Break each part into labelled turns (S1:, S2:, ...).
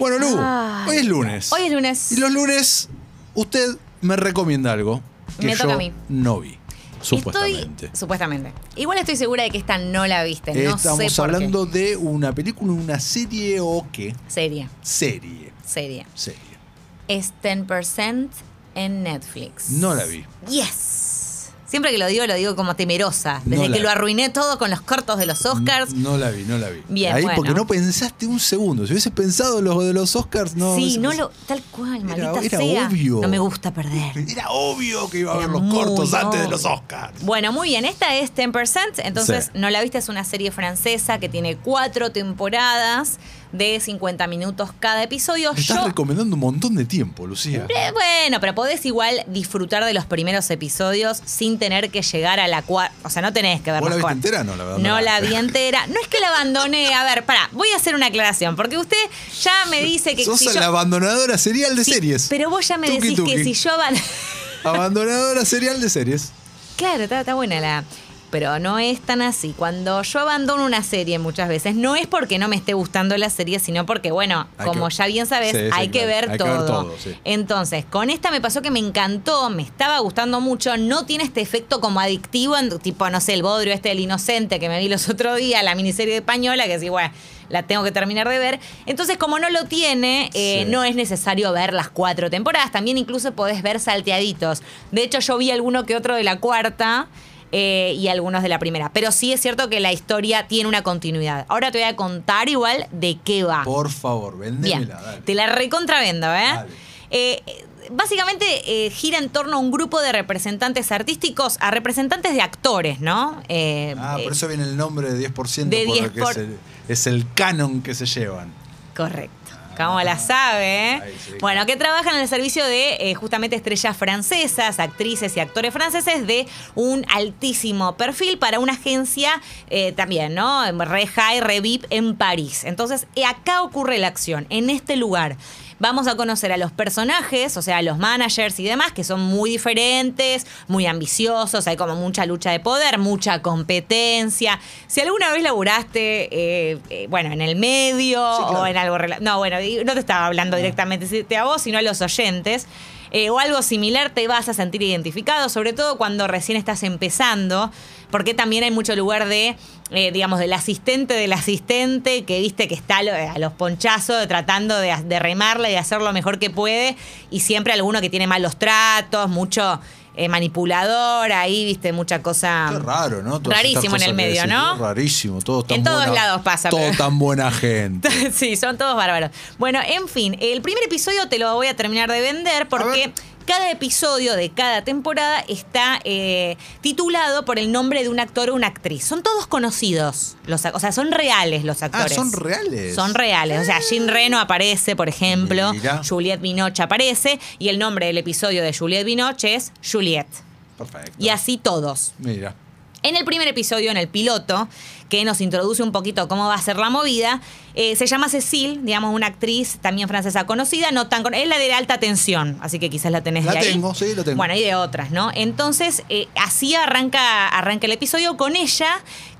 S1: Bueno, Lu,
S2: Ay.
S1: hoy es lunes.
S2: Hoy es lunes.
S1: Y los lunes, usted me recomienda algo que
S2: Me
S1: yo
S2: toca a mí.
S1: no vi. Supuestamente.
S2: Estoy, supuestamente. Igual estoy segura de que esta no la viste. No
S1: Estamos
S2: sé por
S1: hablando de una película, una serie o qué.
S2: Serie,
S1: Serie.
S2: serie.
S1: Serie.
S2: Es 10% en Netflix.
S1: No la vi.
S2: Yes. Siempre que lo digo, lo digo como temerosa. Desde
S1: No
S2: que lo arruiné todo con los cortos de los Oscars.
S1: No la vi, no la vi.
S2: Bien,
S1: Ahí
S2: bueno.
S1: porque no pensaste un segundo. Si hubieses pensado lo de los Oscars, no.
S2: sí, no
S1: pensado.
S2: lo. Tal cual,
S1: Era-
S2: maldita
S1: era
S2: sea.
S1: obvio.
S2: No me gusta perder.
S1: Era obvio que iba a
S2: Era
S1: haber los cortos antes de los Oscars.
S2: Bueno, muy bien. Esta es 10%. Entonces,
S1: Sí.
S2: no la viste, es una serie francesa que tiene cuatro temporadas de 50 minutos cada episodio.
S1: Me estás
S2: Yo
S1: recomendando un montón de tiempo, Lucía.
S2: Eh, Bueno, pero podés igual disfrutar de los primeros episodios sin tener que llegar a la cuarta. O sea, no tenés que
S1: ¿Vos la viste entera? No, la verdad.
S2: No la vi entera. No es que la abandoné. A ver, pará, voy a hacer una aclaración. Porque usted ya me dice que
S1: Sos
S2: si yo-
S1: la abandonadora serial de
S2: Sí,
S1: series.
S2: Pero vos ya me
S1: Tuki,
S2: decís que si yo.
S1: Abandonadora serial de series.
S2: Claro, está, está buena la. Pero no es tan así. Cuando yo abandono una serie muchas veces, no es porque no me esté gustando la serie, sino porque, bueno,
S1: Hay
S2: como
S1: que-
S2: ya bien sabes,
S1: Sí, sí,
S2: hay, que ver
S1: Hay que
S2: todo.
S1: ver todo, sí.
S2: Entonces, con esta me pasó que me encantó, me estaba gustando mucho, no tiene este efecto como adictivo, tipo, no sé, el bodrio este del inocente que me vi los otros días, la miniserie española, que sí, bueno, la tengo que terminar de ver. Entonces, como no lo tiene, eh,
S1: Sí.
S2: no es necesario ver las cuatro temporadas, también incluso podés ver salteaditos. De hecho, yo vi alguno que otro de la cuarta. Eh, y algunos de la primera. Pero sí es cierto que la historia tiene una continuidad. Ahora te voy a contar igual de qué va.
S1: Por favor,
S2: Bien,
S1: vendémela, dale.
S2: te la recontravendo, ¿eh? Eh, Básicamente eh, gira en torno a un grupo de representantes artísticos, a representantes de actores, ¿no? Eh,
S1: Ah, por eso viene el nombre de 10%,
S2: de
S1: porque
S2: 10 por-
S1: es, el, es el canon que se llevan.
S2: Correcto. ¿Cómo la sabe? eh?
S1: Sí,
S2: bueno, que trabajan en el servicio de eh, justamente estrellas francesas, actrices y actores franceses de un altísimo perfil para una agencia eh, también, ¿no? Re High, Re VIP en París. Entonces, acá ocurre la acción, en este lugar. Vamos a conocer a los personajes, o sea, a los managers y demás, que son muy diferentes, muy ambiciosos, hay como mucha lucha de poder, mucha competencia. Si alguna vez laburaste, eh, eh, bueno, en el medio
S1: Sí, claro.
S2: o en algo... No, bueno, no te estaba hablando directamente a vos, sino a los oyentes. eh, o algo similar te vas a sentir identificado, sobre todo cuando recién estás empezando, porque también hay mucho lugar de, eh, digamos, del asistente del asistente, que viste que está a lo- a los ponchazos tratando de, de remarla y de hacer lo mejor que puede, y siempre alguno que tiene malos tratos, mucho eh, manipulador, ahí, viste, mucha cosa...
S1: Qué raro, ¿no? Todas
S2: Rarísimo en el medio,
S1: decís,
S2: ¿no?
S1: Rarísimo, todo tan
S2: En todos
S1: buena-
S2: lados pasa,
S1: Todo
S2: pero-
S1: tan buena gente.
S2: Sí, son todos bárbaros. Bueno, en fin, el primer episodio te lo voy a terminar de vender porque
S1: ver.
S2: Cada episodio de cada temporada está eh, titulado por el nombre de un actor o una actriz. Son todos conocidos, los, o sea, son reales los
S1: Ah,
S2: actores.
S1: son reales.
S2: Son reales. O sea, Jean Reno aparece, por ejemplo.
S1: Mira.
S2: Juliette Binoche aparece. Y el nombre del episodio de Juliette Binoche es Juliette.
S1: Perfecto.
S2: Y así todos.
S1: Mira.
S2: En el primer episodio, en el piloto, que nos introduce un poquito cómo va a ser la movida, eh, se llama Cecile, digamos, una actriz también francesa conocida, no tan es la de alta tensión, así que quizás la tenés
S1: La
S2: de ahí.
S1: tengo, sí, la tengo.
S2: Bueno, y de otras, ¿no? Entonces, eh, así arranca, arranca el episodio con ella,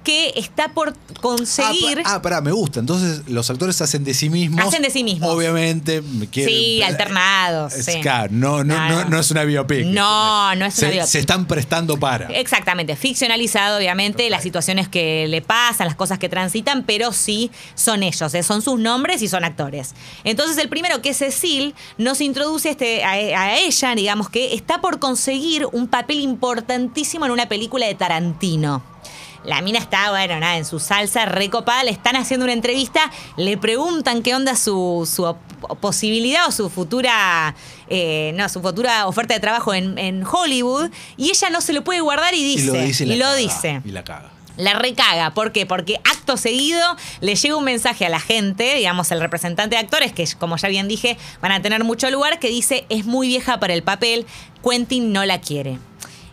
S2: que está por conseguir...
S1: Ah, ah, pará, me gusta. Entonces, los actores hacen de sí mismos.
S2: Hacen de sí mismos.
S1: Obviamente, me quieren-
S2: Sí, alternados,
S1: Es,
S2: sí.
S1: claro, no, no,
S2: No,
S1: no, es una biopic.
S2: No, no es
S1: se,
S2: una biopic.
S1: Se están prestando para.
S2: Exactamente, ficcionalizado obviamente las situaciones que le pasan, las cosas que transitan, pero sí son ellos, ¿eh? son sus nombres y son actores. Entonces el primero que es Cecil nos introduce este, a, a ella, digamos que está por conseguir un papel importantísimo en una película de Tarantino. La mina está, bueno, nada, en su salsa recopada, le están haciendo una entrevista, le preguntan qué onda su, posibilidad o su futura, eh, no, su futura oferta de trabajo en, en Hollywood, y ella no se lo puede guardar y dice,
S1: y lo dice. la
S2: y lo
S1: caga,
S2: dice.
S1: Y la caga.
S2: La recaga, ¿por qué? Porque acto seguido le llega un mensaje a la gente, digamos, el representante de actores, que como ya bien dije, van a tener mucho lugar, que dice, es muy vieja para el papel, Quentin no la quiere.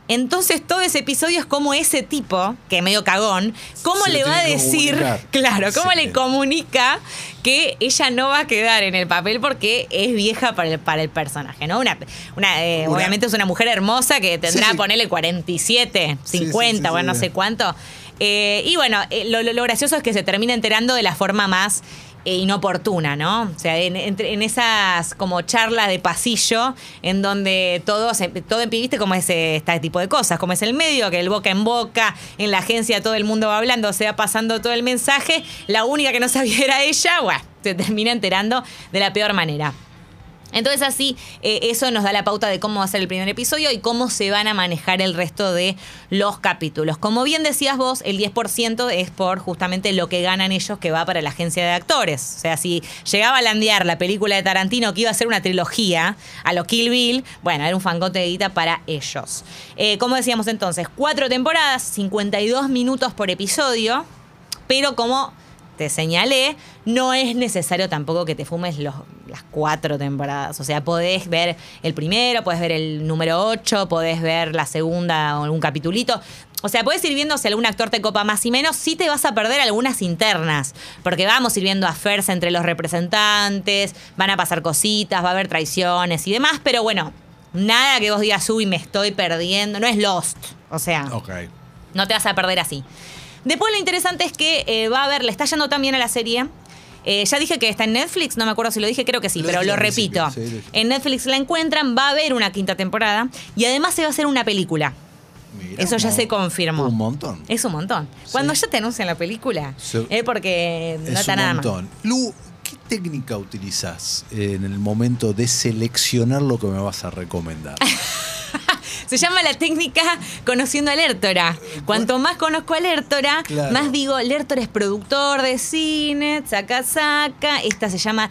S2: Entonces todo ese episodio es como ese tipo, que medio cagón, cómo
S1: Se
S2: le va a decir, claro, cómo
S1: Sí.
S2: le comunica que ella no va a quedar en el papel porque es vieja para el, para el personaje, ¿no? Una, una, eh,
S1: Una-
S2: obviamente es una mujer hermosa que tendrá,
S1: Sí, sí.
S2: ponerle 47,
S1: Sí,
S2: 50,
S1: sí, sí,
S2: bueno, no sé cuánto. Eh, y bueno, eh, lo, gracioso es que se termina enterando de la forma más eh, inoportuna, ¿no? O sea, en, esas como charlas de pasillo en donde todo, se- todo viste cómo es este tipo de cosas, como es el medio, que el boca en boca, en la agencia todo el mundo va hablando, se va pasando todo el mensaje, la única que no sabía era ella, bueno, se termina enterando de la peor manera. Entonces así, eh, eso nos da la pauta de cómo va a ser el primer episodio y cómo se van a manejar el resto de los capítulos. Como bien decías vos, el 10% es por justamente lo que ganan ellos que va para la agencia de actores. O sea, si llegaba a landear la película de Tarantino que iba a ser una trilogía a los Kill Bill, bueno, era un fangote de guita para ellos. Eh, como decíamos entonces, cuatro temporadas, 52 minutos por episodio, pero como te señalé, no es necesario tampoco que te fumes los, las cuatro temporadas. O sea, podés ver el primero, podés ver el número 8, podés ver la segunda o algún capitulito. O sea, podés ir viendo si algún actor te copa más y menos, sí te vas a perder algunas internas, porque vamos ir viendo affairs entre los representantes, van a pasar cositas, va a haber traiciones y demás, pero bueno, nada que vos digas, uy, me estoy perdiendo, no es Lost. O sea, no te vas a perder así. Después lo interesante es que eh, va a haber, le está yendo también a la serie. Eh, ya dije que está en Netflix, no me acuerdo si lo dije, creo que sí,
S1: Lo
S2: pero lo repito.
S1: sí,
S2: en Netflix la encuentran, va a haber una quinta temporada y además se va a hacer una película.
S1: Mira,
S2: Eso ya se confirmó.
S1: Un montón.
S2: Es un montón. Cuando ya te anuncian la película, es porque no
S1: es
S2: está
S1: un
S2: nada más.
S1: montón. Lu, ¿qué técnica utilizas en el momento de seleccionar lo que me vas a recomendar?
S2: Se llama la técnica conociendo a Lertora. Cuanto más conozco a Lertora,
S1: Claro.
S2: más digo, Lertora es productor de cine, saca, saca. Esta se llama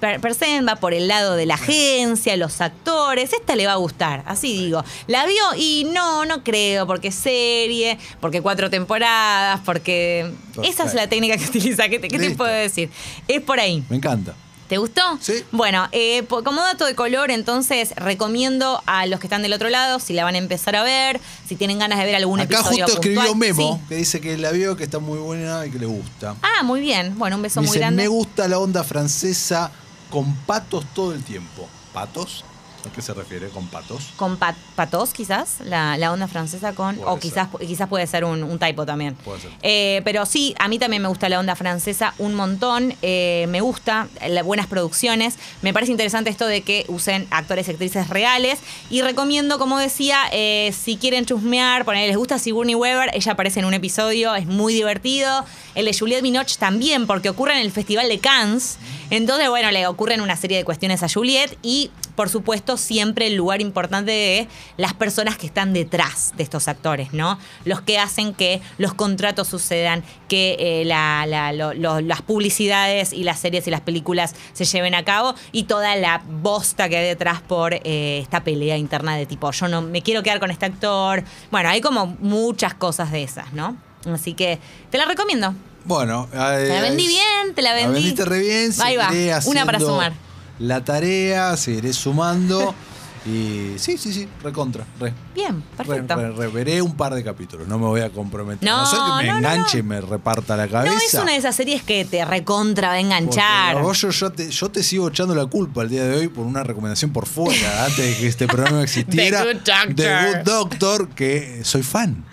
S2: per, percent, va por el lado de la agencia, los actores. Esta le va a gustar, así digo. ¿La vio? Y no, no creo, porque serie, porque cuatro temporadas, porque... Esa es la técnica que utiliza. ¿Qué te, qué te
S1: Listo.
S2: puedo decir? Es por ahí.
S1: Me encanta.
S2: ¿Te gustó?
S1: Sí.
S2: Bueno, eh, como dato de color, entonces recomiendo a los que están del otro lado, si la van a empezar a ver, si tienen ganas de ver algún
S1: Acá
S2: episodio
S1: justo escribió
S2: puntual.
S1: Memo,
S2: Sí.
S1: que dice que la vio, que está muy buena y que le gusta.
S2: Ah, muy bien. Bueno, un beso muy
S1: Dice,
S2: grande.
S1: me gusta la onda francesa con patos todo el tiempo. ¿Patos? ¿A qué se refiere con patos?
S2: Con pat- patos, quizás, la, la onda francesa con.
S1: Puede
S2: o
S1: ser.
S2: quizás, quizás puede ser un, un typo también.
S1: Puede ser.
S2: Eh, pero sí, a mí también me gusta la onda francesa un montón. Eh, me gusta las buenas producciones. Me parece interesante esto de que usen actores y actrices reales. Y recomiendo, como decía, eh, si quieren chusmear, poner, les gusta Sigourney Weaver, ella aparece en un episodio, es muy divertido. El de Juliette Binoche también, porque ocurre en el Festival de Cannes. Entonces, bueno, le ocurren una serie de cuestiones a Juliette y, por supuesto, siempre el lugar importante de las personas que están detrás de estos actores, ¿no? Los que hacen que los contratos sucedan, que eh, la- la- lo- lo- las publicidades y las series y las películas se lleven a cabo y toda la bosta que hay detrás por eh, esta pelea interna de tipo, yo no me quiero quedar con este actor. Bueno, hay como muchas cosas de esas, ¿no? Así que te la recomiendo.
S1: Bueno, eh,
S2: Te la vendí bien, te la vendí.
S1: vendiste re bien.
S2: Ahí va, una para sumar.
S1: La tarea, seguiré sumando. y sí, sí, sí, recontra. Re.
S2: Bien, perfecto.
S1: Re- re- re- veré un par de capítulos, no me voy a comprometer.
S2: No,
S1: no ser que me
S2: no,
S1: enganche
S2: no.
S1: y me reparta la cabeza.
S2: No es una de esas series que te recontra va a
S1: Porque,
S2: enganchar.
S1: vos, yo, yo te, yo te sigo echando la culpa el día de hoy por una recomendación por fuera, antes de que este programa existiera.
S2: The Good Doctor.
S1: The Good Doctor, que soy fan.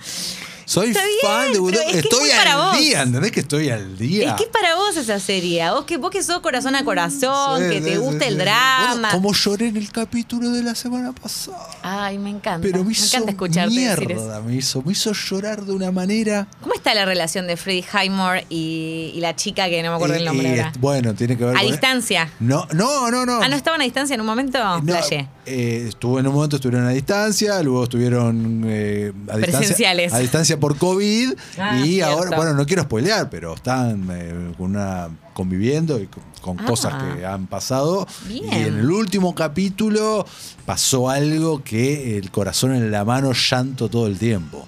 S1: Soy
S2: Está bien,
S1: fan de
S2: que es
S1: Estoy al
S2: vos.
S1: día, ¿entendés que estoy al día?
S2: Es que es para vos esa serie. Vos que, vos que sos corazón a corazón,
S1: Sí,
S2: que te gusta
S1: sí,
S2: el drama.
S1: Bueno, como lloré en el capítulo de la semana pasada.
S2: Ay, me encanta.
S1: Pero me
S2: me
S1: hizo
S2: encanta escucharte decir eso.
S1: mierda, me hizo, me hizo llorar de una manera.
S2: ¿Cómo está la relación de Freddie Highmore y, y la chica que no me acuerdo
S1: Eh,
S2: el nombre
S1: eh,
S2: ahora?
S1: bueno, tiene que ver
S2: A
S1: con-
S2: distancia.
S1: No, no, no, no.
S2: Ah, ¿no estaban a distancia en un momento?
S1: No,
S2: Flashé.
S1: eh, estuvo en un momento estuvieron a distancia, luego estuvieron eh, a distancia,
S2: Presenciales.
S1: a distancia por COVID
S2: Ah,
S1: y
S2: cierto.
S1: ahora, bueno, no quiero spoilear, pero están eh, con una conviviendo y con, con
S2: Ah.
S1: cosas que han pasado.
S2: Bien.
S1: Y en el último capítulo pasó algo que el corazón en la mano llanto todo el tiempo.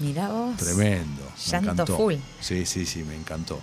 S2: Mira vos.
S1: Tremendo. Me
S2: Llanto full.
S1: Sí, sí, sí, me encantó.